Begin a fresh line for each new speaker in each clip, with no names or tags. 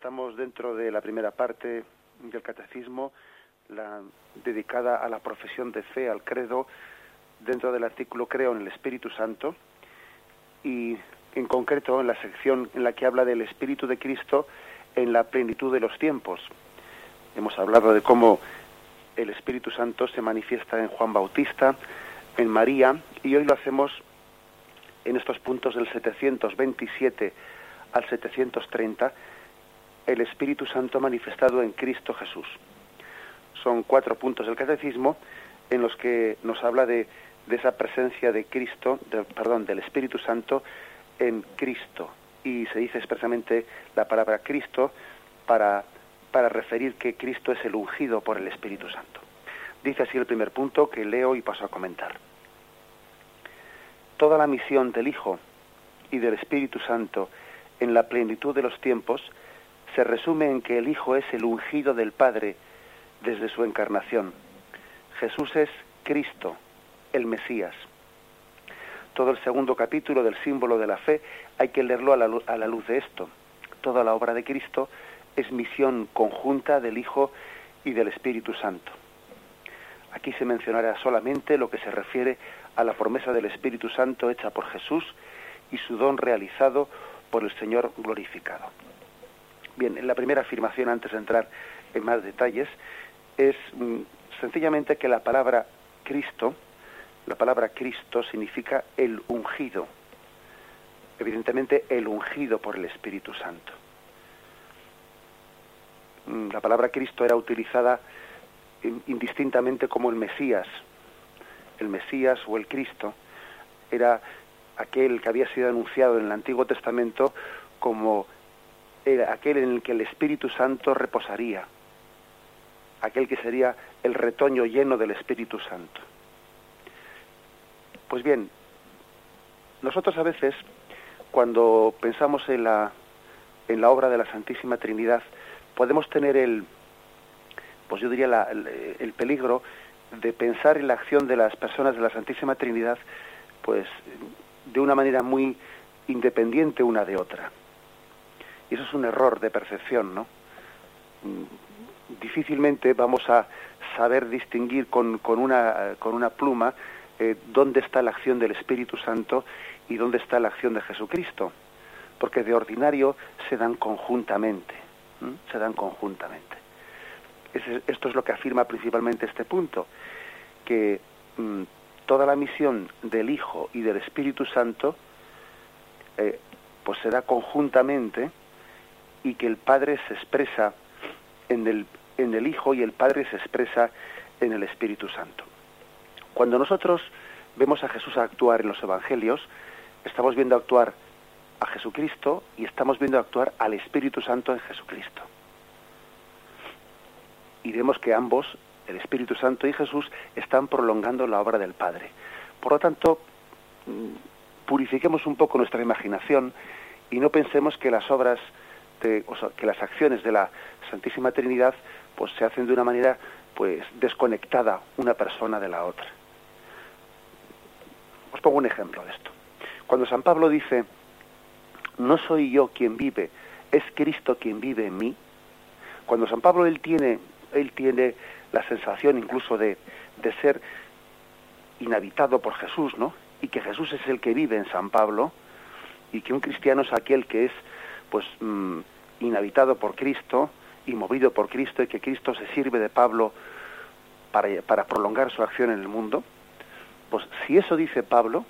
Estamos dentro de la primera parte del catecismo, la dedicada a la profesión de fe, al credo, dentro del artículo Creo en el Espíritu Santo y en concreto en la sección en la que habla del Espíritu de Cristo en la plenitud de los tiempos. Hemos hablado de cómo el Espíritu Santo se manifiesta en Juan Bautista, en María, y hoy lo hacemos en estos puntos del 727 al 730, el Espíritu Santo manifestado en Cristo Jesús. Son cuatro puntos del catecismo en los que nos habla de, de esa presencia de Cristo, perdón, del Espíritu Santo en Cristo. Y se dice expresamente la palabra Cristo para, para referir que Cristo es el ungido por el Espíritu Santo. Dice así el primer punto que leo y paso a comentar. Toda la misión del Hijo y del Espíritu Santo en la plenitud de los tiempos se resume en que el Hijo es el ungido del Padre desde su encarnación. Jesús es Cristo, el Mesías. Todo el segundo capítulo del símbolo de la fe hay que leerlo a la, a la luz de esto. Toda la obra de Cristo es misión conjunta del Hijo y del Espíritu Santo. Aquí se mencionará solamente lo que se refiere a la promesa del Espíritu Santo hecha por Jesús y su don realizado por el Señor glorificado. Bien, en la primera afirmación, antes de entrar en más detalles, es mm, sencillamente que la palabra Cristo, la palabra Cristo significa el ungido, evidentemente el ungido por el Espíritu Santo. Mm, la palabra Cristo era utilizada indistintamente como el Mesías, el Mesías o el Cristo, era aquel que había sido anunciado en el Antiguo Testamento como aquel en el que el Espíritu Santo reposaría, aquel que sería el retoño lleno del Espíritu Santo. Pues bien, nosotros a veces, cuando pensamos en la, en la obra de la Santísima Trinidad, podemos tener el, pues yo diría el, peligro de pensar en la acción de las personas de la Santísima Trinidad, pues de una manera muy independiente una de otra. Y eso es un error de percepción, ¿no? Mm, difícilmente vamos a saber distinguir con, con, una, con una pluma eh, dónde está la acción del Espíritu Santo y dónde está la acción de Jesucristo, porque de ordinario se dan conjuntamente, se dan conjuntamente. esto es lo que afirma principalmente este punto, que mm, toda la misión del Hijo y del Espíritu Santo eh, pues se da conjuntamente y que el Padre se expresa en el, en el Hijo y el Padre se expresa en el Espíritu Santo. Cuando nosotros vemos a Jesús actuar en los Evangelios, estamos viendo actuar a Jesucristo y estamos viendo actuar al Espíritu Santo en Jesucristo. Y vemos que ambos el Espíritu Santo y Jesús están prolongando la obra del Padre. Por lo tanto, mm, purifiquemos un poco nuestra imaginación y no pensemos que las obras, sea, que las acciones de la Santísima Trinidad, pues se hacen de una manera, pues desconectada una persona de la otra. Os pongo un ejemplo de esto. Cuando San Pablo dice, no soy yo quien vive, es Cristo quien vive en mí. Cuando San Pablo él tiene, él tiene la sensación incluso de, de ser inhabitado por Jesús, ¿no? Y que Jesús es el que vive en San Pablo y que un cristiano es aquel que es, pues, mm, inhabitado por Cristo y movido por Cristo y que Cristo se sirve de Pablo para, prolongar su acción en el mundo. Pues si eso dice Pablo,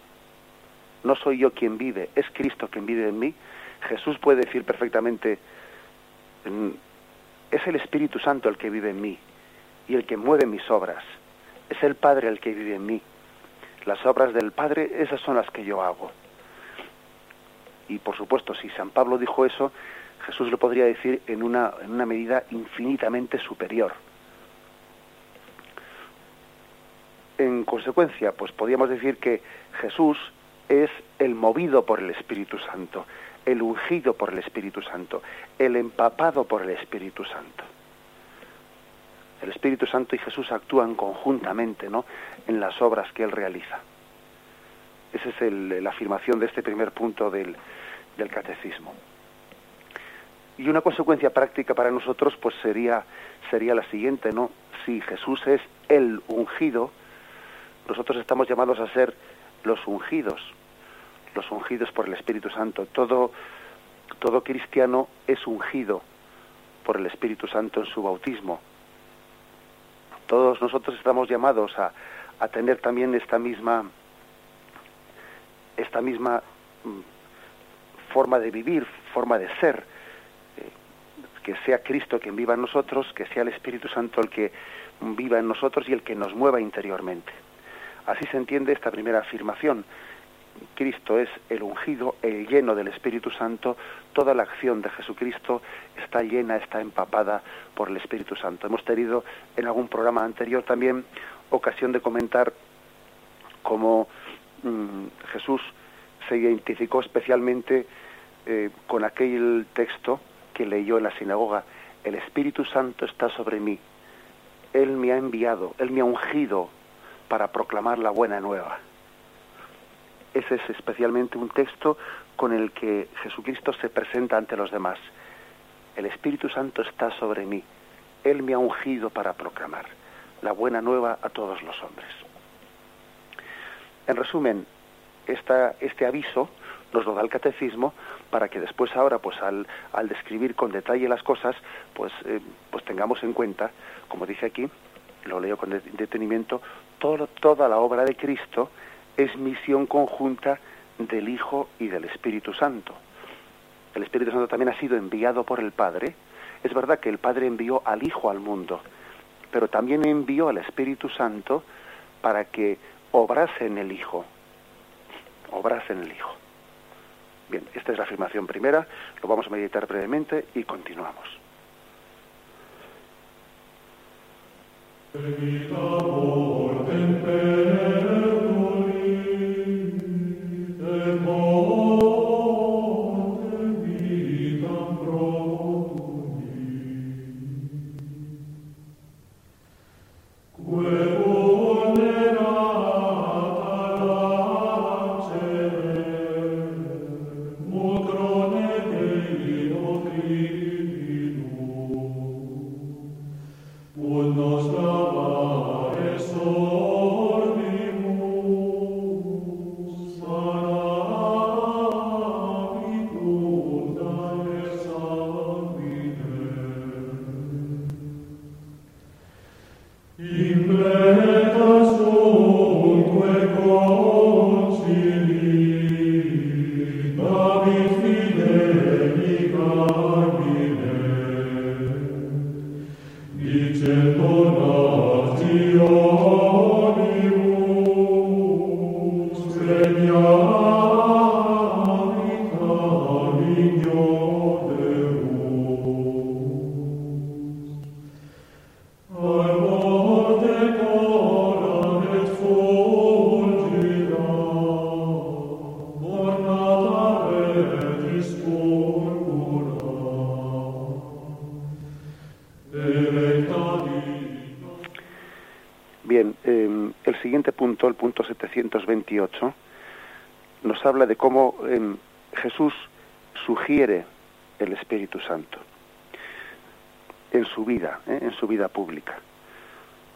no soy yo quien vive, es Cristo quien vive en mí, Jesús puede decir perfectamente, mm, es el Espíritu Santo el que vive en mí, y el que mueve mis obras. Es el Padre el que vive en mí. Las obras del Padre, esas son las que yo hago. Y por supuesto, si San Pablo dijo eso, Jesús lo podría decir en una, en una medida infinitamente superior. En consecuencia, pues podríamos decir que Jesús es el movido por el Espíritu Santo, el ungido por el Espíritu Santo, el empapado por el Espíritu Santo el Espíritu Santo y Jesús actúan conjuntamente ¿no? en las obras que Él realiza. Esa es la afirmación de este primer punto del, del catecismo. Y una consecuencia práctica para nosotros pues sería sería la siguiente, ¿no? Si Jesús es el ungido, nosotros estamos llamados a ser los ungidos, los ungidos por el Espíritu Santo. Todo todo cristiano es ungido por el Espíritu Santo en su bautismo. Todos nosotros estamos llamados a, a tener también esta misma esta misma mm, forma de vivir, forma de ser, eh, que sea Cristo quien viva en nosotros, que sea el Espíritu Santo el que viva en nosotros y el que nos mueva interiormente. Así se entiende esta primera afirmación. Cristo es el ungido, el lleno del Espíritu Santo, toda la acción de Jesucristo está llena, está empapada por el Espíritu Santo. Hemos tenido en algún programa anterior también ocasión de comentar cómo mm, Jesús se identificó especialmente eh, con aquel texto que leyó en la sinagoga, el Espíritu Santo está sobre mí, Él me ha enviado, Él me ha ungido para proclamar la buena nueva. Ese es especialmente un texto con el que Jesucristo se presenta ante los demás. El Espíritu Santo está sobre mí, Él me ha ungido para proclamar la buena nueva a todos los hombres. En resumen, este aviso nos lo da el catecismo para que después ahora pues al, describir con detalle las cosas pues eh, pues tengamos en cuenta como dice aquí lo leo con detenimiento todo, toda la obra de Cristo es misión conjunta del Hijo y del Espíritu Santo el Espíritu Santo también ha sido enviado por el Padre. Es verdad que el Padre envió al Hijo al mundo pero también envió al Espíritu Santo para que obrase en el Hijo obrase en el Hijo Bien, esta es la afirmación primera, lo vamos a meditar brevemente y continuamos. Habla de cómo em, Jesús sugiere el Espíritu Santo en su vida, ¿eh? en su vida pública.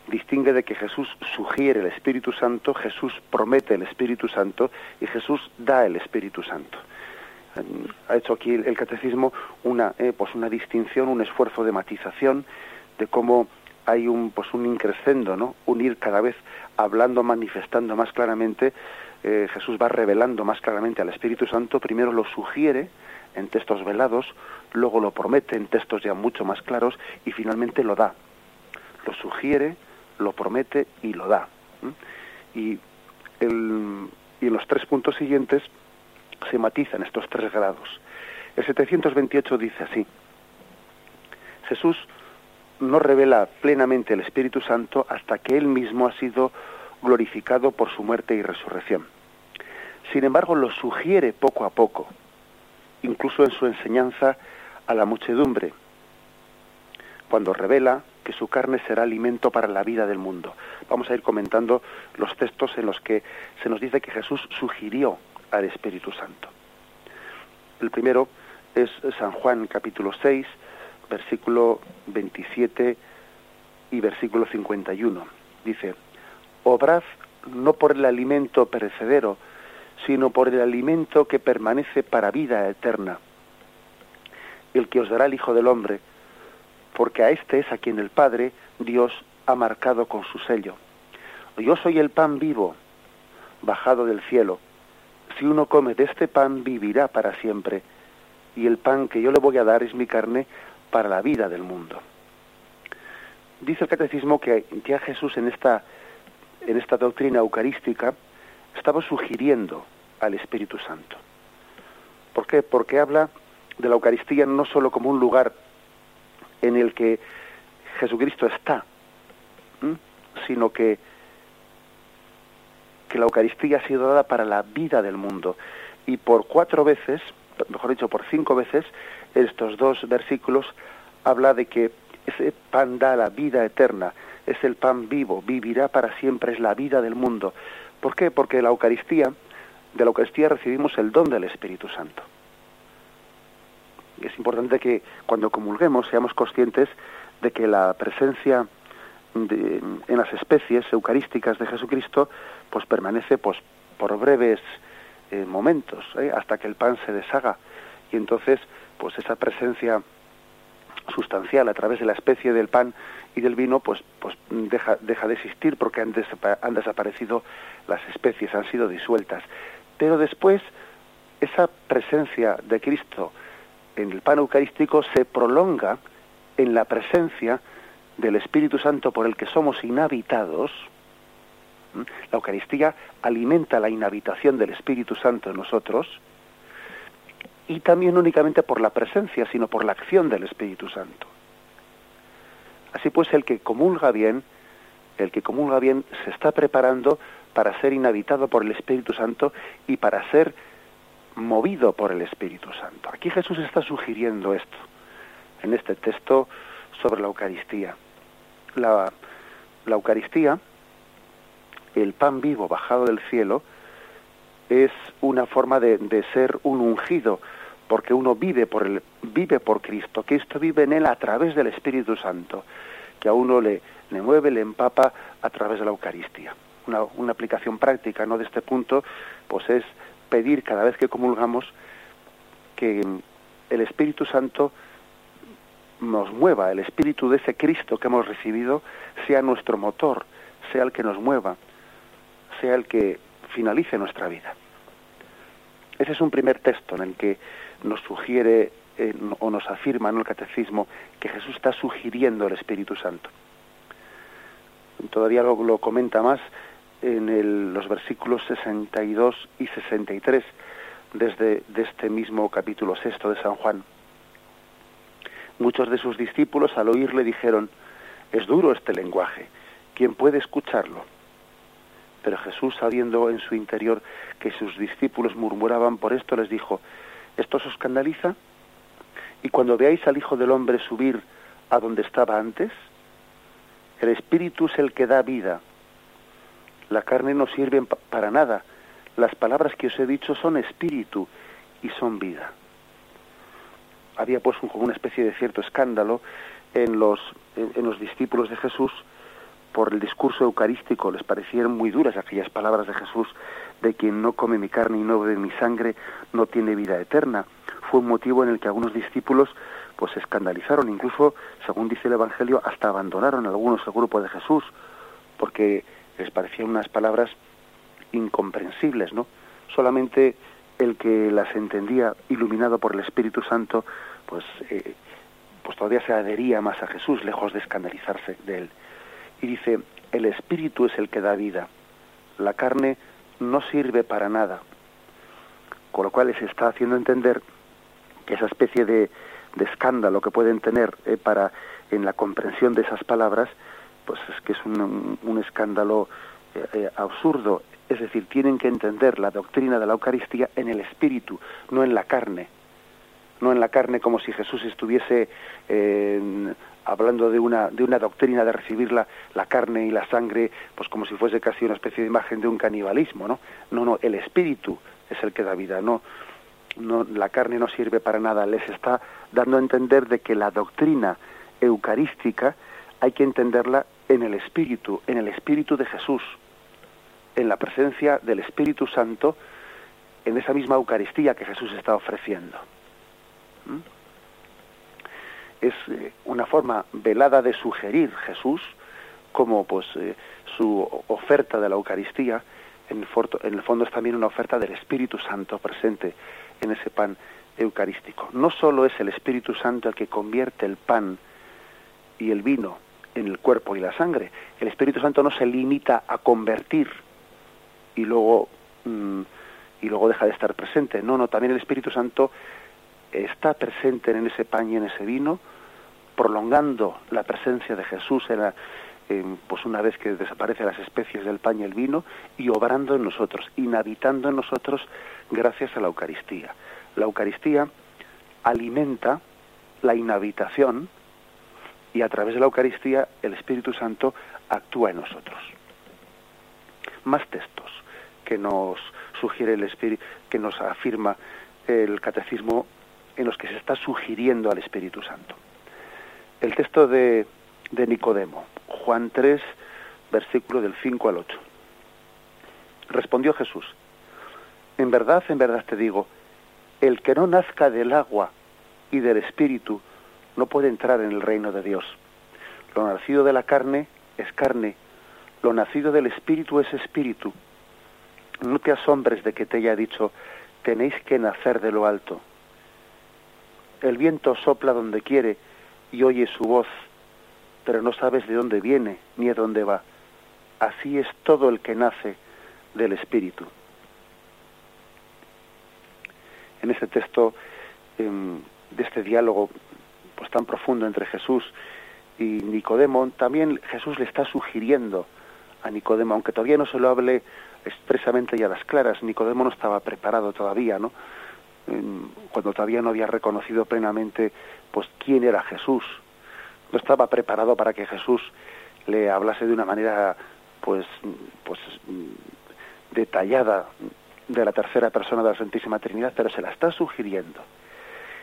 Distingue de que Jesús sugiere el Espíritu Santo, Jesús promete el Espíritu Santo y Jesús da el Espíritu Santo. Em, ha hecho aquí el, catecismo una, eh, pues una distinción, un esfuerzo de matización de cómo hay un pues un increscendo, ¿no? Un ir cada vez hablando, manifestando más claramente eh, Jesús va revelando más claramente al Espíritu Santo, primero lo sugiere en textos velados, luego lo promete en textos ya mucho más claros y finalmente lo da. Lo sugiere, lo promete y lo da. Y, el, y en los tres puntos siguientes se matizan estos tres grados. El 728 dice así, Jesús no revela plenamente el Espíritu Santo hasta que Él mismo ha sido glorificado por su muerte y resurrección. Sin embargo, lo sugiere poco a poco, incluso en su enseñanza a la muchedumbre, cuando revela que su carne será alimento para la vida del mundo. Vamos a ir comentando los textos en los que se nos dice que Jesús sugirió al Espíritu Santo. El primero es San Juan capítulo 6, versículo 27 y versículo 51. Dice, obrad no por el alimento perecedero, sino por el alimento que permanece para vida eterna, el que os dará el Hijo del Hombre, porque a este es a quien el Padre, Dios, ha marcado con su sello. Yo soy el pan vivo, bajado del cielo. Si uno come de este pan, vivirá para siempre. Y el pan que yo le voy a dar es mi carne para la vida del mundo. Dice el catecismo que ya Jesús en esta, en esta doctrina eucarística estaba sugiriendo al Espíritu Santo. ¿Por qué? Porque habla de la Eucaristía no solo como un lugar en el que Jesucristo está, sino que, que la Eucaristía ha sido dada para la vida del mundo. Y por cuatro veces, mejor dicho, por cinco veces, estos dos versículos habla de que ese pan da la vida eterna, es el pan vivo, vivirá para siempre, es la vida del mundo. ¿Por qué? Porque la Eucaristía, de la Eucaristía recibimos el don del Espíritu Santo. Es importante que cuando comulguemos seamos conscientes de que la presencia en las especies eucarísticas de Jesucristo pues permanece pues por breves eh, momentos ¿eh? hasta que el pan se deshaga y entonces pues esa presencia sustancial a través de la especie del pan y del vino pues pues deja deja de existir porque han, han desaparecido las especies han sido disueltas pero después esa presencia de Cristo en el pan eucarístico se prolonga en la presencia del Espíritu Santo por el que somos inhabitados, la Eucaristía alimenta la inhabitación del Espíritu Santo en nosotros, y también únicamente por la presencia, sino por la acción del Espíritu Santo. Así pues, el que comulga bien, el que comulga bien se está preparando para ser inhabitado por el Espíritu Santo y para ser movido por el Espíritu Santo. Aquí Jesús está sugiriendo esto en este texto sobre la Eucaristía la, Eucaristía, el pan vivo bajado del cielo, es una forma de, ser un ungido, porque uno vive por, el, vive por Cristo, esto vive en él a través del Espíritu Santo, que a uno le, le mueve, le empapa a través de la Eucaristía. Una, una aplicación práctica ¿no? de este punto pues es pedir cada vez que comulgamos que el Espíritu Santo nos mueva, el espíritu de ese Cristo que hemos recibido sea nuestro motor, sea el que nos mueva, sea el que finalice nuestra vida. Ese es un primer texto en el que nos sugiere eh, o nos afirma en el catecismo que Jesús está sugiriendo el Espíritu Santo. Todavía lo, comenta más en los versículos 62 y 63 desde de este mismo capítulo sexto de San Juan. Muchos de sus discípulos al oírle dijeron, es duro este lenguaje, ¿quién puede escucharlo? Pero Jesús, sabiendo en su interior que sus discípulos murmuraban por esto, les dijo, ¿esto os escandaliza? Y cuando veáis al Hijo del Hombre subir a donde estaba antes, el Espíritu es el que da vida. La carne no sirve para nada. Las palabras que os he dicho son espíritu y son vida había pues como una especie de cierto escándalo en los, en, los discípulos de Jesús por el discurso eucarístico, les parecieron muy duras aquellas palabras de Jesús de quien no come mi carne y no bebe mi sangre no tiene vida eterna. Fue un motivo en el que algunos discípulos pues se escandalizaron, incluso, según dice el Evangelio, hasta abandonaron algunos el grupo de Jesús, porque les parecían unas palabras incomprensibles, ¿no? Solamente el que las entendía iluminado por el Espíritu Santo, pues, eh, pues todavía se adhería más a Jesús, lejos de escandalizarse de él. Y dice, el Espíritu es el que da vida, la carne no sirve para nada. Con lo cual se está haciendo entender que esa especie de, escándalo que pueden tener eh, para en la comprensión de esas palabras, pues es que es un, escándalo eh, absurdo es decir, tienen que entender la doctrina de la Eucaristía en el espíritu, no en la carne. No en la carne como si Jesús estuviese eh, hablando de una, de una doctrina de recibir la, carne y la sangre, pues como si fuese casi una especie de imagen de un canibalismo, ¿no? No, no, el espíritu es el que da vida, no, no, la carne no sirve para nada, les está dando a entender de que la doctrina eucarística hay que entenderla en el Espíritu, en el Espíritu de Jesús, en la presencia del Espíritu Santo, en esa misma Eucaristía que Jesús está ofreciendo. ¿Mm? Es eh, una forma velada de sugerir Jesús como pues eh, su oferta de la Eucaristía, en el, fondo es también una oferta del Espíritu Santo presente en ese pan eucarístico. No solo es el Espíritu Santo el que convierte el pan y el vino en el cuerpo y la sangre, el Espíritu Santo no se limita a convertir y luego mm, y luego deja de estar presente. No, no, también el Espíritu Santo está presente en ese pan y en ese vino, prolongando la presencia de Jesús en la, pues una vez que desaparecen las especies del pan y el vino y obrando en nosotros, inhabitando en nosotros gracias a la Eucaristía. La Eucaristía alimenta la inhabitación y a través de la Eucaristía el Espíritu Santo actúa en nosotros. Más textos que nos sugiere el Espíritu, que nos afirma el catecismo en los que se está sugiriendo al Espíritu Santo. El texto de, de Nicodemo, Juan 3, versículo del 5 al 8. Respondió Jesús, en verdad, en verdad te digo, el que no nazca del agua y del espíritu no puede entrar en el reino de Dios. Lo nacido de la carne es carne, lo nacido del espíritu es espíritu. No te asombres de que te haya dicho, tenéis que nacer de lo alto. El viento sopla donde quiere y oye su voz, pero no sabes de dónde viene ni a dónde va. Así es todo el que nace del espíritu en ese texto em, de este diálogo pues tan profundo entre Jesús y Nicodemo, también Jesús le está sugiriendo a Nicodemo, aunque todavía no se lo hable expresamente y a las claras, Nicodemo no estaba preparado todavía, ¿no? Cuando todavía no había reconocido plenamente pues quién era Jesús, no estaba preparado para que Jesús le hablase de una manera pues pues detallada de la tercera persona de la Santísima Trinidad, pero se la está sugiriendo.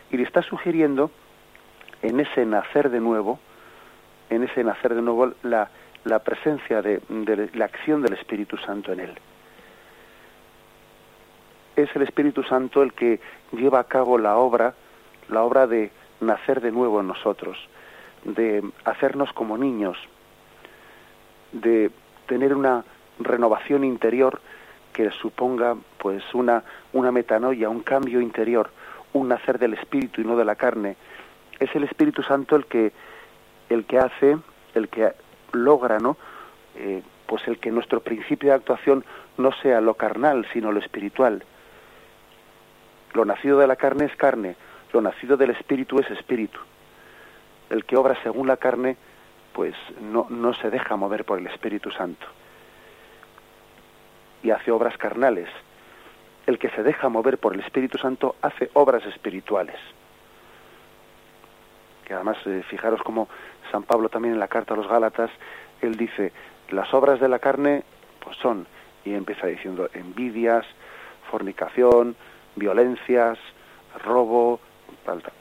Y le está sugiriendo en ese nacer de nuevo, en ese nacer de nuevo, la, la presencia de, de la acción del Espíritu Santo en él. Es el Espíritu Santo el que lleva a cabo la obra, la obra de nacer de nuevo en nosotros, de hacernos como niños, de tener una renovación interior que suponga pues una, una metanoia, un cambio interior, un nacer del espíritu y no de la carne. Es el Espíritu Santo el que, el que hace, el que logra, ¿no? Eh, pues el que nuestro principio de actuación no sea lo carnal, sino lo espiritual. Lo nacido de la carne es carne, lo nacido del espíritu es espíritu. El que obra según la carne, pues no, no se deja mover por el Espíritu Santo y hace obras carnales. El que se deja mover por el Espíritu Santo hace obras espirituales. Que además, eh, fijaros como San Pablo también en la carta a los Gálatas, él dice, las obras de la carne pues son, y empieza diciendo, envidias, fornicación, violencias, robo,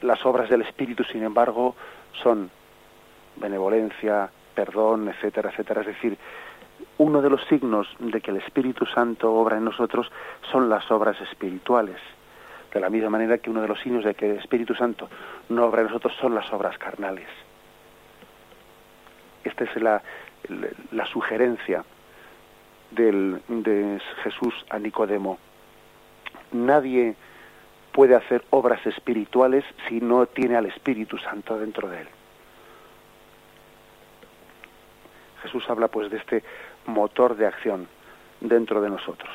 las obras del Espíritu, sin embargo, son benevolencia, perdón, etcétera, etcétera. Es decir, uno de los signos de que el Espíritu Santo obra en nosotros son las obras espirituales. De la misma manera que uno de los signos de que el Espíritu Santo no obra en nosotros son las obras carnales. Esta es la, la, sugerencia del, de Jesús a Nicodemo. Nadie puede hacer obras espirituales si no tiene al Espíritu Santo dentro de él. Jesús habla pues de este motor de acción dentro de nosotros.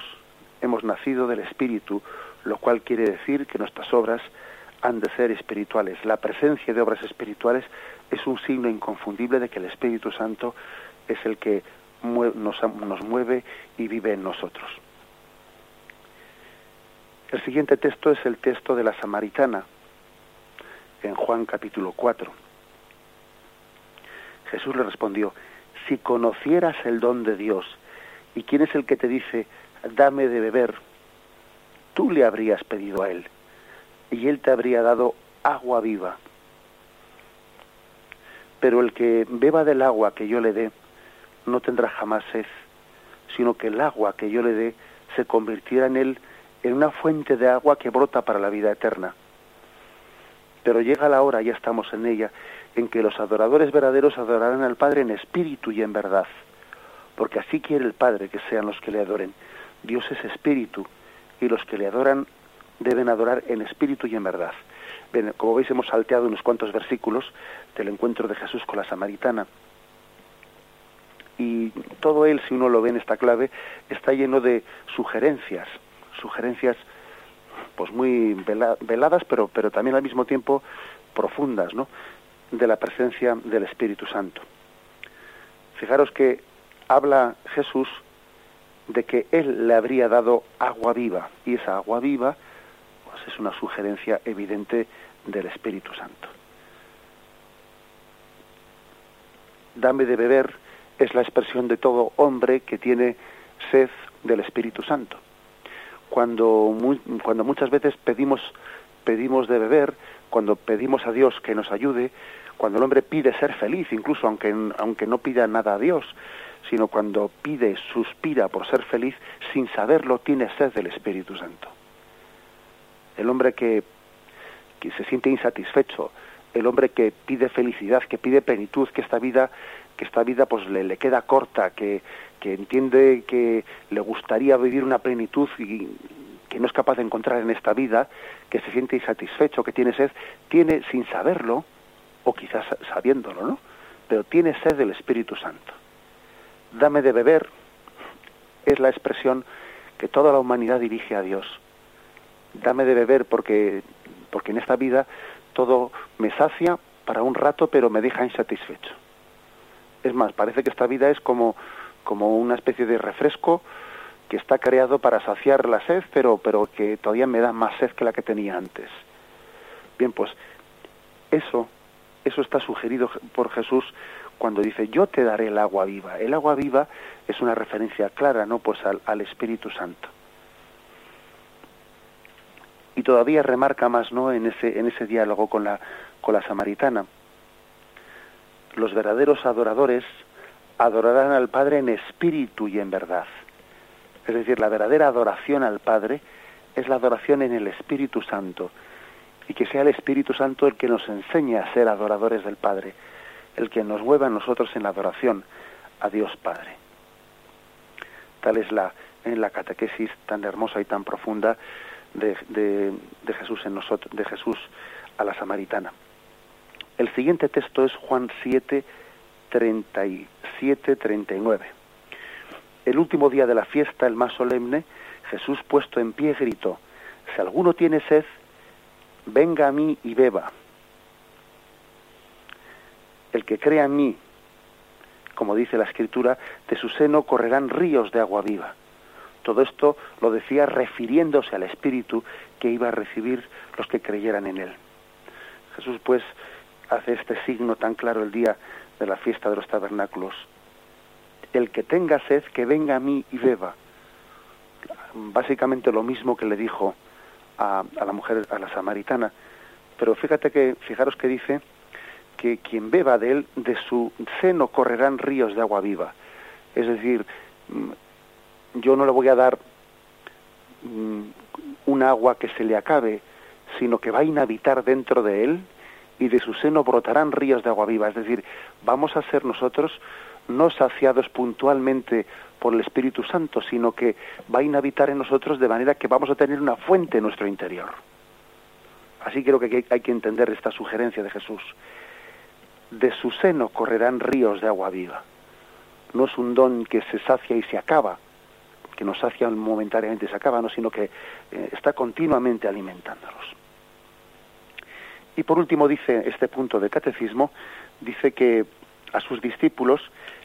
Hemos nacido del Espíritu, lo cual quiere decir que nuestras obras han de ser espirituales. La presencia de obras espirituales es un signo inconfundible de que el Espíritu Santo es el que nos, mueve y vive en nosotros. El siguiente texto es el texto de la Samaritana, en Juan capítulo 4. Jesús le respondió, si conocieras el don de Dios y quién es el que te dice, dame de beber, tú le habrías pedido a él y él te habría dado agua viva. Pero el que beba del agua que yo le dé, no tendrá jamás sed, sino que el agua que yo le dé se convirtiera en él en una fuente de agua que brota para la vida eterna. Pero llega la hora, ya estamos en ella, en que los adoradores verdaderos adorarán al Padre en espíritu y en verdad, porque así quiere el Padre que sean los que le adoren. Dios es espíritu y los que le adoran deben adorar en espíritu y en verdad. Como veis hemos salteado unos cuantos versículos del encuentro de Jesús con la samaritana. Y todo él, si uno lo ve en esta clave, está lleno de sugerencias, sugerencias pues muy veladas, pero, pero también al mismo tiempo profundas, ¿no? de la presencia del Espíritu Santo. Fijaros que habla Jesús de que Él le habría dado agua viva, y esa agua viva pues, es una sugerencia evidente del Espíritu Santo. Dame de beber es la expresión de todo hombre que tiene sed del Espíritu Santo. Cuando, cuando muchas veces pedimos, pedimos de beber, cuando pedimos a Dios que nos ayude, cuando el hombre pide ser feliz, incluso aunque, aunque no pida nada a Dios, sino cuando pide, suspira por ser feliz, sin saberlo, tiene sed del Espíritu Santo. El hombre que, que se siente insatisfecho, el hombre que pide felicidad, que pide plenitud, que esta vida, que esta vida pues le, le queda corta, que, que entiende que le gustaría vivir una plenitud y, que no es capaz de encontrar en esta vida, que se siente insatisfecho, que tiene sed, tiene sin saberlo, o quizás sabiéndolo, ¿no? Pero tiene sed del Espíritu Santo. Dame de beber es la expresión que toda la humanidad dirige a Dios. Dame de beber porque, porque en esta vida todo me sacia para un rato, pero me deja insatisfecho. Es más, parece que esta vida es como, como una especie de refresco que está creado para saciar la sed, pero, pero que todavía me da más sed que la que tenía antes. Bien, pues eso, eso está sugerido por Jesús cuando dice yo te daré el agua viva. El agua viva es una referencia clara, ¿no? Pues al, al Espíritu Santo. Y todavía remarca más, ¿no? En ese, en ese diálogo con la, con la samaritana. Los verdaderos adoradores adorarán al Padre en espíritu y en verdad. Es decir, la verdadera adoración al Padre es la adoración en el Espíritu Santo y que sea el Espíritu Santo el que nos enseñe a ser adoradores del Padre, el que nos mueva a nosotros en la adoración a Dios Padre. Tal es la, en la catequesis tan hermosa y tan profunda de, de Jesús en nosotros, de Jesús a la samaritana. El siguiente texto es Juan 7, 37, 39. El último día de la fiesta, el más solemne, Jesús puesto en pie gritó, si alguno tiene sed, venga a mí y beba. El que crea en mí, como dice la escritura, de su seno correrán ríos de agua viva. Todo esto lo decía refiriéndose al Espíritu que iba a recibir los que creyeran en él. Jesús pues hace este signo tan claro el día de la fiesta de los tabernáculos el que tenga sed, que venga a mí y beba. Básicamente lo mismo que le dijo a, la mujer, a la samaritana. Pero fíjate que, fijaros que dice que quien beba de él, de su seno correrán ríos de agua viva. Es decir, mm, yo no le voy a dar mm, un agua que se le acabe, sino que va a inhabitar dentro de él y de su seno brotarán ríos de agua viva. Es decir, vamos a ser nosotros no saciados puntualmente por el Espíritu Santo, sino que va a inhabitar en nosotros de manera que vamos a tener una fuente en nuestro interior. Así creo que hay que entender esta sugerencia de Jesús. De su seno correrán ríos de agua viva. No es un don que se sacia y se acaba, que nos sacia momentáneamente y se acaba, no, sino que eh, está continuamente alimentándonos. Y por último dice este punto de catecismo, dice que a sus discípulos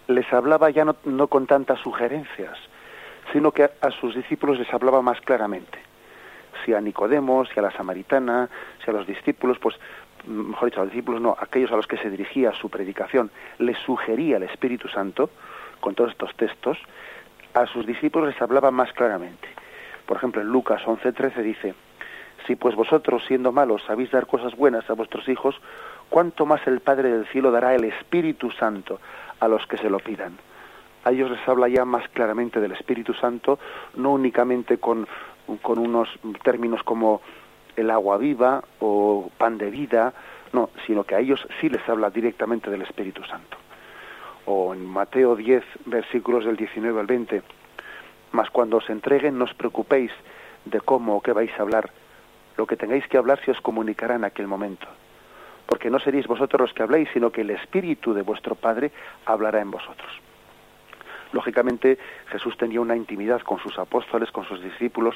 les hablaba ya no, con tantas sugerencias, sino que a, sus discípulos les hablaba más claramente. Si a Nicodemo, si a la samaritana, si a los discípulos, pues mejor dicho, a los discípulos no, aquellos a los que se dirigía su predicación, les sugería el Espíritu Santo, con todos estos textos, a sus discípulos les hablaba más claramente. Por ejemplo, en Lucas 11:13 dice, Si pues vosotros, siendo malos, sabéis dar cosas buenas a vuestros hijos, ¿cuánto más el Padre del cielo dará el Espíritu Santo a los que se lo pidan? A ellos les habla ya más claramente del Espíritu Santo, no únicamente con, con unos términos como el agua viva o pan de vida, no, sino que a ellos sí les habla directamente del Espíritu Santo. O en Mateo 10, versículos del 19 al 20, mas cuando os entreguen no os preocupéis de cómo o qué vais a hablar, lo que tengáis que hablar se os comunicará en aquel momento, porque no seréis vosotros los que habléis, sino que el Espíritu de vuestro Padre hablará en vosotros. Lógicamente Jesús tenía una intimidad con sus apóstoles, con sus discípulos,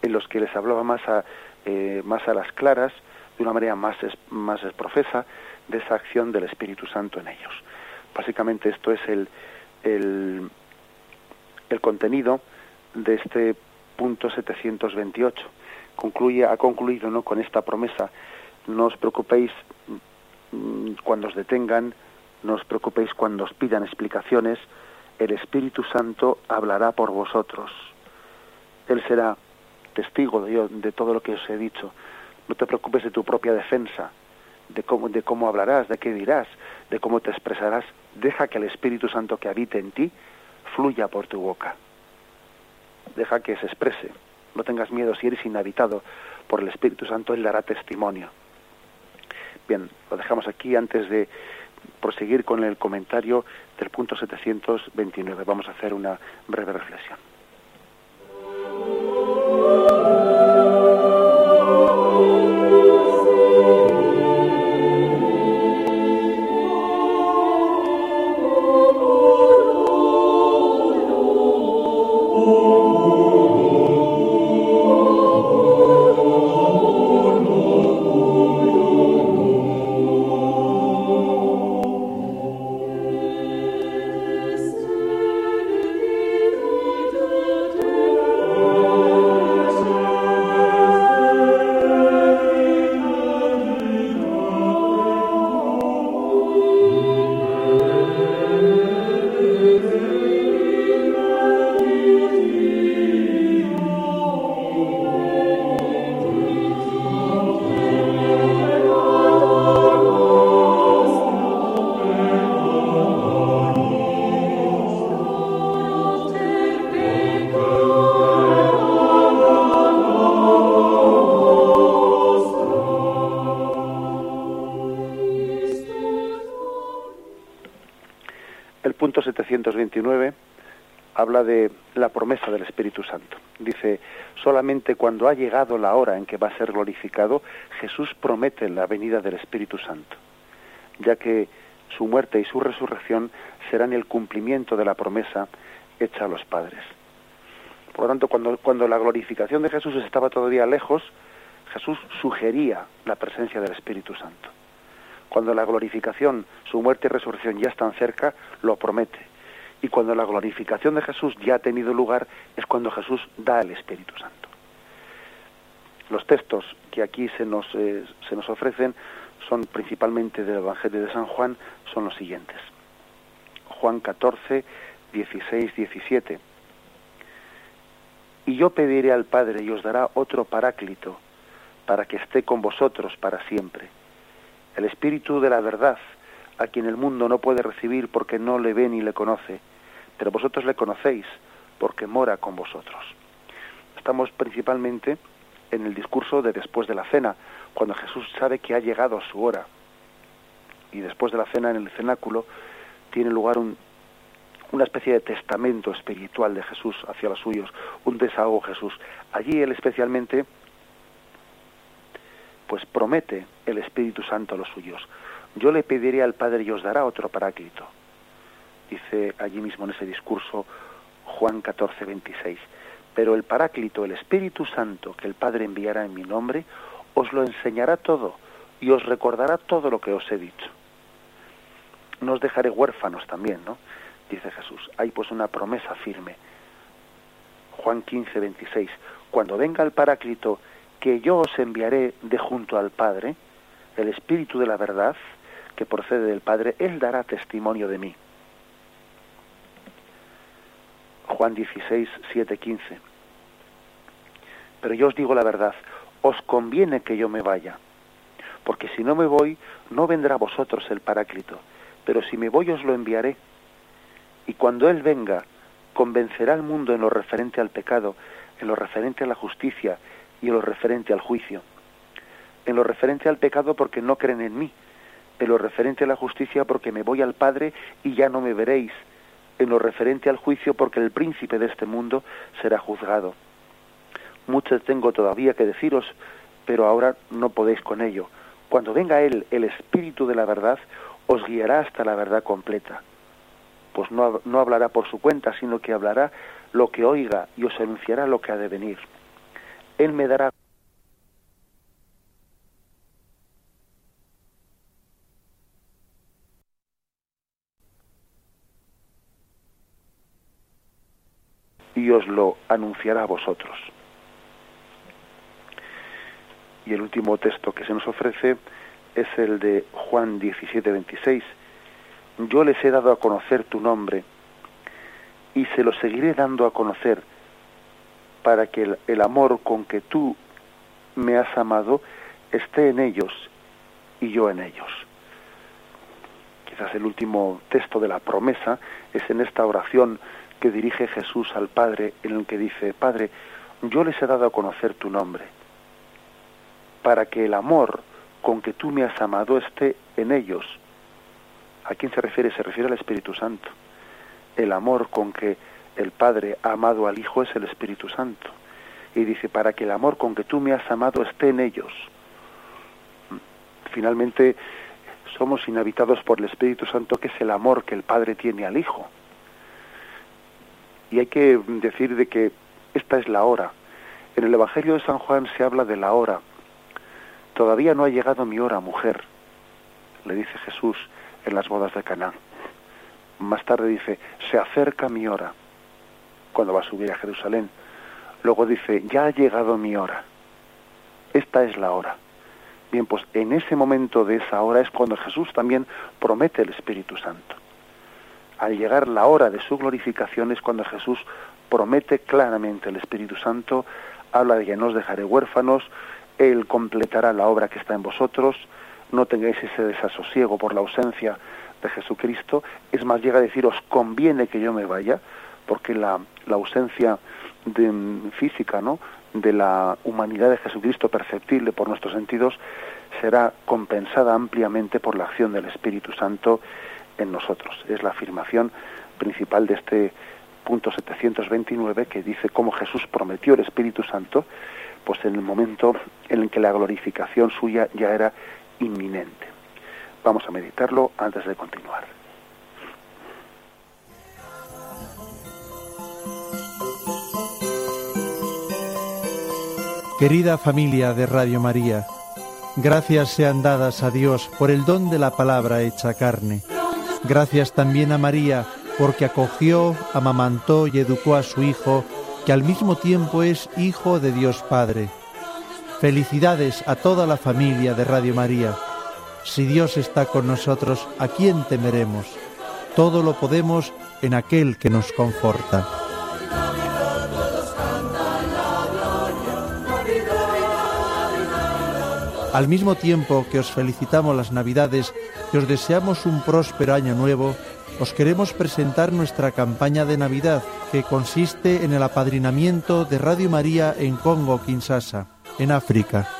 en los que les hablaba más a, eh, más a las claras, de una manera más, más profesa, de esa acción del Espíritu Santo en ellos. Básicamente esto es el, el, el contenido de este punto 728. Concluye, ha concluido ¿no? con esta promesa, no os preocupéis mm, cuando os detengan, no os preocupéis cuando os pidan explicaciones, el Espíritu Santo hablará por vosotros. Él será testigo de, de todo lo que os he dicho. No te preocupes de tu propia defensa, de cómo, de cómo hablarás, de qué dirás, de cómo te expresarás. Deja que el Espíritu Santo que habite en ti fluya por tu boca. Deja que se exprese. No tengas miedo si eres inhabitado por el Espíritu Santo, Él dará testimonio. Bien, lo dejamos aquí antes de proseguir con el comentario del punto 729. Vamos a hacer una breve reflexión. La promesa del Espíritu Santo. Dice, solamente cuando ha llegado la hora en que va a ser glorificado, Jesús promete la venida del Espíritu Santo, ya que su muerte y su resurrección serán el cumplimiento de la promesa hecha a los padres. Por lo tanto, cuando, cuando la glorificación de Jesús estaba todavía lejos, Jesús sugería la presencia del Espíritu Santo. Cuando la glorificación, su muerte y resurrección ya están cerca, lo promete y cuando la glorificación de Jesús ya ha tenido lugar es cuando Jesús da el Espíritu Santo. Los textos que aquí se nos, eh, se nos ofrecen son principalmente del Evangelio de San Juan, son los siguientes. Juan 14, 16, 17. Y yo pediré al Padre y os dará otro paráclito para que esté con vosotros para siempre. El Espíritu de la verdad, a quien el mundo no puede recibir porque no le ve ni le conoce, pero vosotros le conocéis porque mora con vosotros. Estamos principalmente en el discurso de después de la cena, cuando Jesús sabe que ha llegado su hora. Y después de la cena en el cenáculo tiene lugar una especie de testamento espiritual de Jesús hacia los suyos, un desahogo Jesús. Allí él especialmente pues promete el Espíritu Santo a los suyos. Yo le pediré al Padre y os dará otro paráclito. Dice allí mismo en ese discurso Juan 14, 26. Pero el Paráclito, el Espíritu Santo que el Padre enviará en mi nombre, os lo enseñará todo y os recordará todo lo que os he dicho. No os dejaré huérfanos también, ¿no? Dice Jesús. Hay pues una promesa firme. Juan 15, 26. Cuando venga el Paráclito, que yo os enviaré de junto al Padre, el Espíritu de la verdad, que procede del Padre, Él dará testimonio de mí. Juan 16, 7, 15. Pero yo os digo la verdad, os conviene que yo me vaya, porque si no me voy, no vendrá a vosotros el Paráclito, pero si me voy os lo enviaré. Y cuando Él venga, convencerá al mundo en lo referente al pecado, en lo referente a la justicia y en lo referente al juicio. En lo referente al pecado porque no creen en mí, en lo referente a la justicia porque me voy al Padre y ya no me veréis, en lo referente al juicio porque el príncipe de este mundo será juzgado. Mucho tengo todavía que deciros, pero ahora no podéis con ello. Cuando venga Él, el Espíritu de la verdad, os guiará hasta la verdad completa. Pues no, no hablará por su cuenta, sino que hablará lo que oiga y os anunciará lo que ha de venir. Él me dará y os lo anunciará a vosotros. Y el último texto que se nos ofrece es el de Juan 17, 26. Yo les he dado a conocer tu nombre y se lo seguiré dando a conocer para que el, el amor con que tú me has amado esté en ellos y yo en ellos. Quizás el último texto de la promesa es en esta oración que dirige Jesús al Padre, en el que dice, Padre, yo les he dado a conocer tu nombre, para que el amor con que tú me has amado esté en ellos. ¿A quién se refiere? Se refiere al Espíritu Santo. El amor con que el Padre ha amado al Hijo es el Espíritu Santo. Y dice, para que el amor con que tú me has amado esté en ellos. Finalmente, somos inhabitados por el Espíritu Santo, que es el amor que el Padre tiene al Hijo y hay que decir de que esta es la hora. En el Evangelio de San Juan se habla de la hora. Todavía no ha llegado mi hora, mujer, le dice Jesús en las bodas de Canaán. Más tarde dice, se acerca mi hora, cuando va a subir a Jerusalén. Luego dice, ya ha llegado mi hora. Esta es la hora. Bien, pues en ese momento de esa hora es cuando Jesús también promete el Espíritu Santo al llegar la hora de su glorificación es cuando Jesús promete claramente el Espíritu Santo, habla de que no os dejaré huérfanos, Él completará la obra que está en vosotros, no tengáis ese desasosiego por la ausencia de Jesucristo, es más, llega a decir, os conviene que yo me vaya, porque la, la ausencia de, física, ¿no?, de la humanidad de Jesucristo perceptible por nuestros sentidos será compensada ampliamente por la acción del Espíritu Santo en nosotros. Es la afirmación principal de este punto 729 que dice cómo Jesús prometió el Espíritu Santo, pues en el momento en el que la glorificación suya ya era inminente. Vamos a meditarlo antes de continuar.
Querida familia de Radio María, gracias sean dadas a Dios por el don de la palabra hecha carne Gracias también a María, porque acogió, amamantó y educó a su Hijo, que al mismo tiempo es Hijo de Dios Padre. Felicidades a toda la familia de Radio María. Si Dios está con nosotros, ¿a quién temeremos? Todo lo podemos en aquel que nos conforta. Al mismo tiempo que os felicitamos las Navidades y os deseamos un próspero año nuevo, os queremos presentar nuestra campaña de Navidad, que consiste en el apadrinamiento de Radio María en Congo, Kinshasa, en África.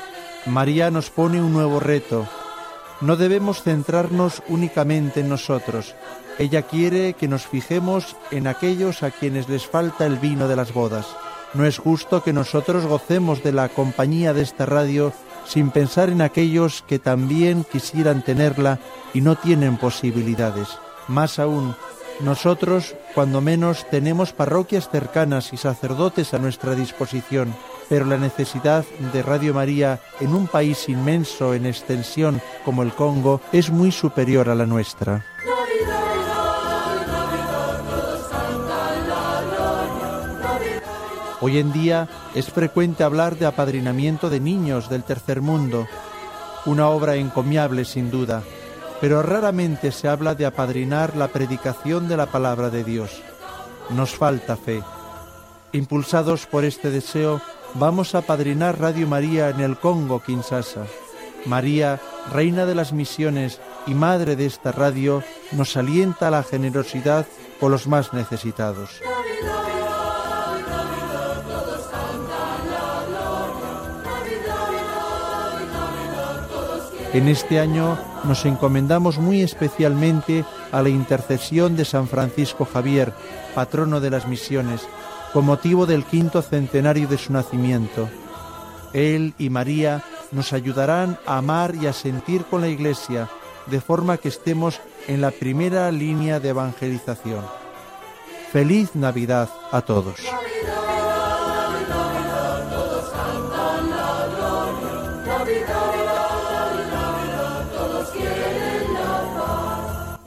María nos pone un nuevo reto. No debemos centrarnos únicamente en nosotros. Ella quiere que nos fijemos en aquellos a quienes les falta el vino de las bodas. No es justo que nosotros gocemos de la compañía de esta radio sin pensar en aquellos que también quisieran tenerla y no tienen posibilidades. Más aún, nosotros, cuando menos, tenemos parroquias cercanas y sacerdotes a nuestra disposición, pero la necesidad de Radio María en un país inmenso en extensión como el Congo es muy superior a la nuestra. Hoy en día es frecuente hablar de apadrinamiento de niños del tercer mundo, una obra encomiable sin duda, pero raramente se habla de apadrinar la predicación de la palabra de Dios. Nos falta fe. Impulsados por este deseo, vamos a padrinar Radio María en el Congo, Kinshasa. María, Reina de las Misiones y Madre de esta radio, nos alienta a la generosidad con los más necesitados. En este año nos encomendamos muy especialmente a la intercesión de San Francisco Javier, patrono de las misiones, con motivo del quinto centenario de su nacimiento. Él y María nos ayudarán a amar y a sentir con la Iglesia, de forma que estemos en la primera línea de evangelización. Feliz Navidad a todos.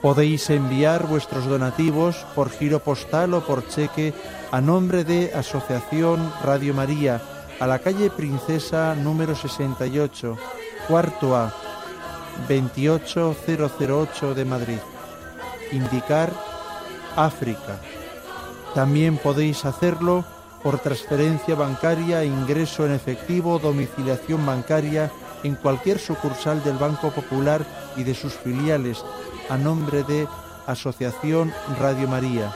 Podéis enviar vuestros donativos por giro postal o por cheque a nombre de Asociación Radio María, a la calle Princesa número 68, cuarto A, 28008 de Madrid. Indicar África. También podéis hacerlo por transferencia bancaria, ingreso en efectivo, domiciliación bancaria en cualquier sucursal del Banco Popular y de sus filiales a nombre de Asociación Radio María.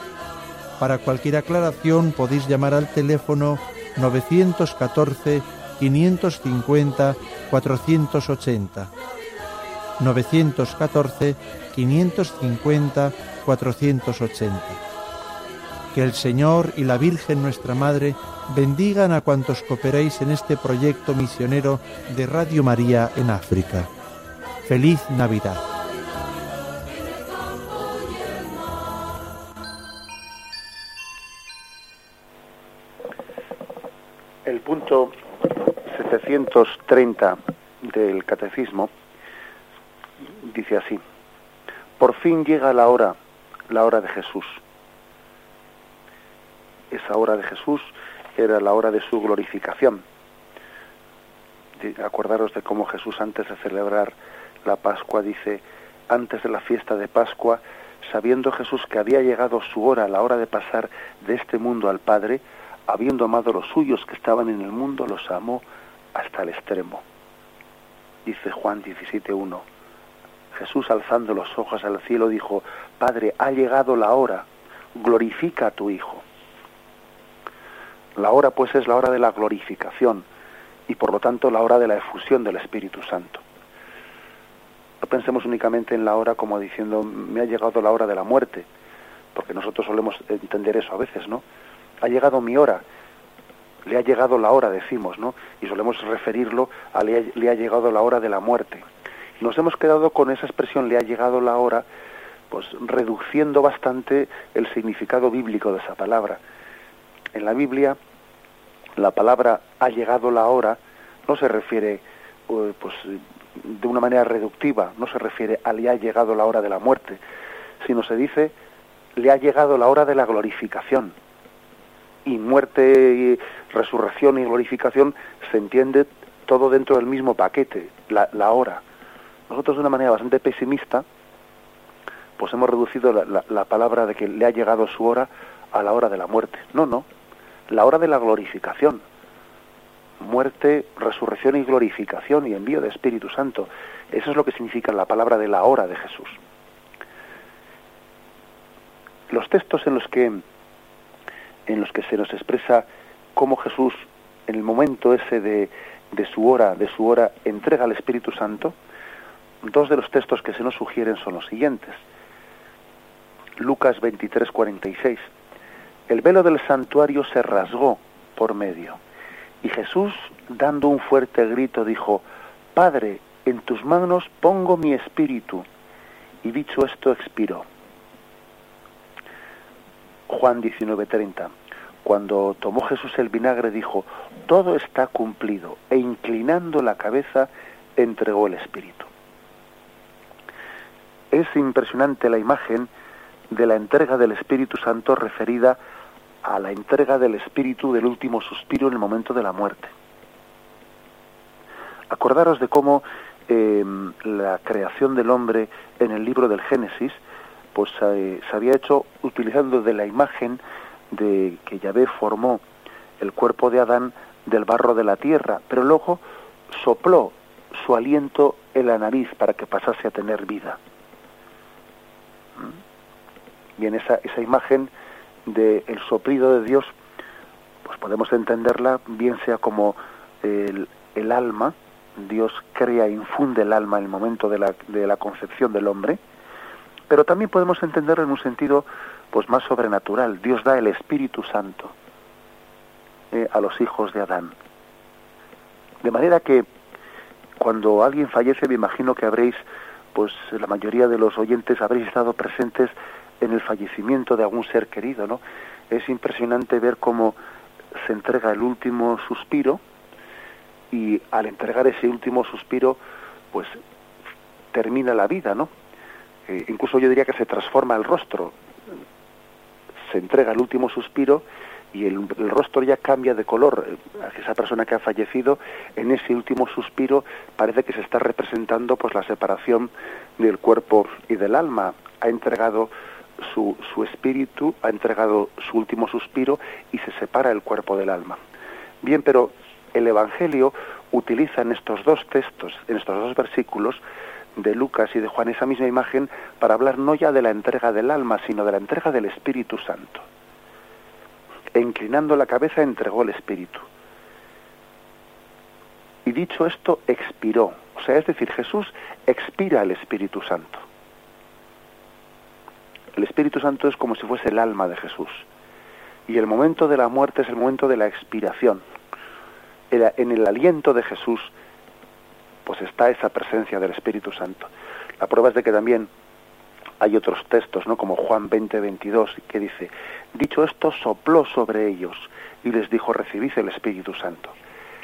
Para cualquier aclaración podéis llamar al teléfono 914 550 480. 914 550 480. Que el Señor y la Virgen nuestra Madre bendigan a cuantos cooperáis en este proyecto misionero de Radio María en África. Feliz Navidad.
Punto 730 del Catecismo dice así, por fin llega la hora, la hora de Jesús. Esa hora de Jesús era la hora de su glorificación. Acordaros de cómo Jesús antes de celebrar la Pascua dice, antes de la fiesta de Pascua, sabiendo Jesús que había llegado su hora, la hora de pasar de este mundo al Padre, habiendo amado los suyos que estaban en el mundo, los amó hasta el extremo. Dice Juan 17.1. Jesús alzando los ojos al cielo dijo, Padre, ha llegado la hora, glorifica a tu Hijo. La hora pues es la hora de la glorificación y por lo tanto la hora de la efusión del Espíritu Santo. No pensemos únicamente en la hora como diciendo, me ha llegado la hora de la muerte, porque nosotros solemos entender eso a veces, ¿no? Ha llegado mi hora, le ha llegado la hora, decimos, ¿no? Y solemos referirlo a le ha, le ha llegado la hora de la muerte. Nos hemos quedado con esa expresión, le ha llegado la hora, pues reduciendo bastante el significado bíblico de esa palabra. En la Biblia, la palabra ha llegado la hora no se refiere pues de una manera reductiva, no se refiere a le ha llegado la hora de la muerte, sino se dice le ha llegado la hora de la glorificación. Y muerte, y resurrección y glorificación se entiende todo dentro del mismo paquete, la, hora. Nosotros de una manera bastante pesimista, pues hemos reducido la, la palabra de que le ha llegado su hora a la hora de la muerte. No, no, la hora de la glorificación. Muerte, resurrección y glorificación y envío de Espíritu Santo. Eso es lo que significa la palabra de la hora de Jesús. Los textos en los que en los que se nos expresa cómo Jesús en el momento ese de, de su hora, de su hora entrega al Espíritu Santo, dos de los textos que se nos sugieren son los siguientes. Lucas 23, 46 el velo del santuario se rasgó por medio. Y Jesús, dando un fuerte grito, dijo, Padre, en tus manos pongo mi espíritu. Y dicho esto, expiró. Juan 19:30. Cuando tomó Jesús el vinagre, dijo, todo está cumplido, e inclinando la cabeza, entregó el espíritu. Es impresionante la imagen de la entrega del Espíritu Santo referida a la entrega del Espíritu del último suspiro en el momento de la muerte. Acordaros de cómo eh, la creación del hombre en el libro del Génesis pues se había hecho utilizando de la imagen de que Yahvé formó el cuerpo de Adán del barro de la tierra, pero luego sopló su aliento en la nariz para que pasase a tener vida. ¿Mm? Bien, esa, esa imagen del soplido de Dios, pues podemos entenderla bien sea como el, el alma, Dios crea, infunde el alma en el momento de la, de la concepción del hombre, pero también podemos entenderlo en un sentido pues más sobrenatural. Dios da el Espíritu Santo eh, a los hijos de Adán. De manera que cuando alguien fallece, me imagino que habréis, pues la mayoría de los oyentes habréis estado presentes en el fallecimiento de algún ser querido, ¿no? Es impresionante ver cómo se entrega el último suspiro y al entregar ese último suspiro, pues termina la vida, ¿no? Eh, incluso yo diría que se transforma el rostro, se entrega el último suspiro y el, rostro ya cambia de color. Eh, esa persona que ha fallecido, en ese último suspiro, parece que se está representando pues la separación del cuerpo y del alma. Ha entregado su, su espíritu, ha entregado su último suspiro y se separa el cuerpo del alma. Bien, pero el Evangelio utiliza en estos dos textos, en estos dos versículos, de Lucas y de Juan esa misma imagen para hablar no ya de la entrega del alma, sino de la entrega del Espíritu Santo. E inclinando la cabeza entregó el Espíritu. Y dicho esto, expiró. O sea, es decir, Jesús expira el Espíritu Santo. El Espíritu Santo es como si fuese el alma de Jesús. Y el momento de la muerte es el momento de la expiración. En el aliento de Jesús pues está esa presencia del Espíritu Santo. La prueba es de que también hay otros textos, ¿no? Como Juan 20, 22, que dice, dicho esto, sopló sobre ellos y les dijo, recibid el Espíritu Santo.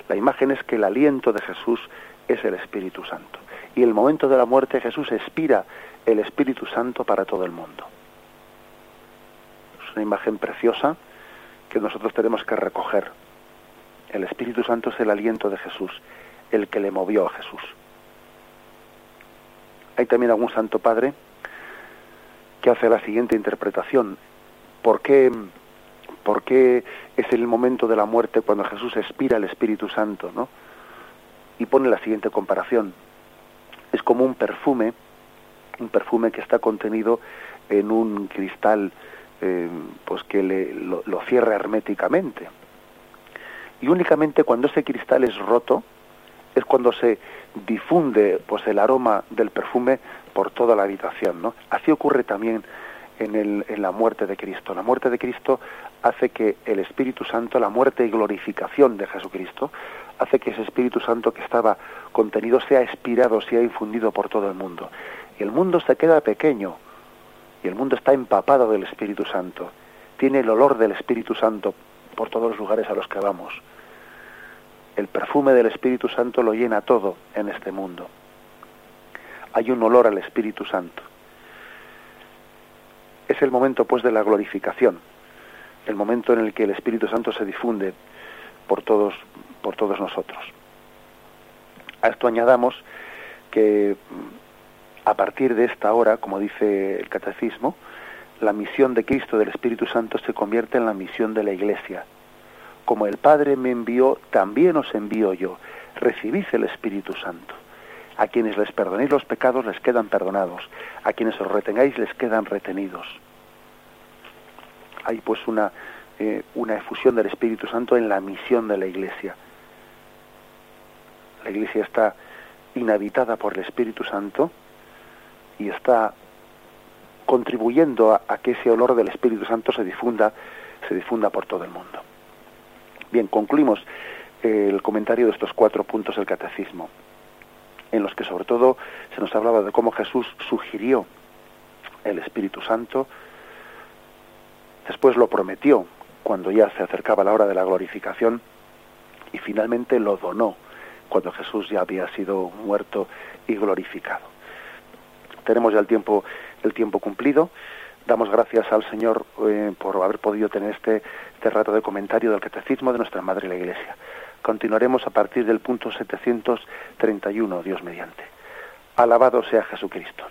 La imagen es que el aliento de Jesús es el Espíritu Santo. Y el momento de la muerte Jesús expira el Espíritu Santo para todo el mundo. Es una imagen preciosa que nosotros tenemos que recoger. El Espíritu Santo es el aliento de Jesús el que le movió a Jesús. Hay también algún santo padre que hace la siguiente interpretación. ¿Por qué, ¿Por qué es el momento de la muerte cuando Jesús expira el Espíritu Santo? ¿no? Y pone la siguiente comparación. Es como un perfume, un perfume que está contenido en un cristal eh, pues que le, lo, lo cierra herméticamente. Y únicamente cuando ese cristal es roto, es cuando se difunde pues el aroma del perfume por toda la habitación, ¿no? Así ocurre también en, el, en la muerte de Cristo. La muerte de Cristo hace que el Espíritu Santo, la muerte y glorificación de Jesucristo, hace que ese Espíritu Santo que estaba contenido sea expirado, sea infundido por todo el mundo. Y el mundo se queda pequeño, y el mundo está empapado del Espíritu Santo. Tiene el olor del Espíritu Santo por todos los lugares a los que vamos el perfume del Espíritu Santo lo llena todo en este mundo. Hay un olor al Espíritu Santo. Es el momento pues de la glorificación, el momento en el que el Espíritu Santo se difunde por todos, por todos nosotros. A esto añadamos que a partir de esta hora, como dice el catecismo, la misión de Cristo del Espíritu Santo se convierte en la misión de la Iglesia como el Padre me envió, también os envío yo. Recibid el Espíritu Santo. A quienes les perdonéis los pecados les quedan perdonados, a quienes os retengáis les quedan retenidos. Hay pues una, eh, una efusión del Espíritu Santo en la misión de la Iglesia. La Iglesia está inhabitada por el Espíritu Santo y está contribuyendo a, a que ese olor del Espíritu Santo se difunda, se difunda por todo el mundo. Bien, concluimos el comentario de estos cuatro puntos del catecismo, en los que sobre todo se nos hablaba de cómo Jesús sugirió el Espíritu Santo, después lo prometió cuando ya se acercaba la hora de la glorificación y finalmente lo donó cuando Jesús ya había sido muerto y glorificado. Tenemos ya el tiempo, el tiempo cumplido. Damos gracias al Señor eh, por haber podido tener este este rato de comentario del Catecismo de nuestra Madre la Iglesia. Continuaremos a partir del punto 731, Dios mediante. Alabado sea Jesucristo.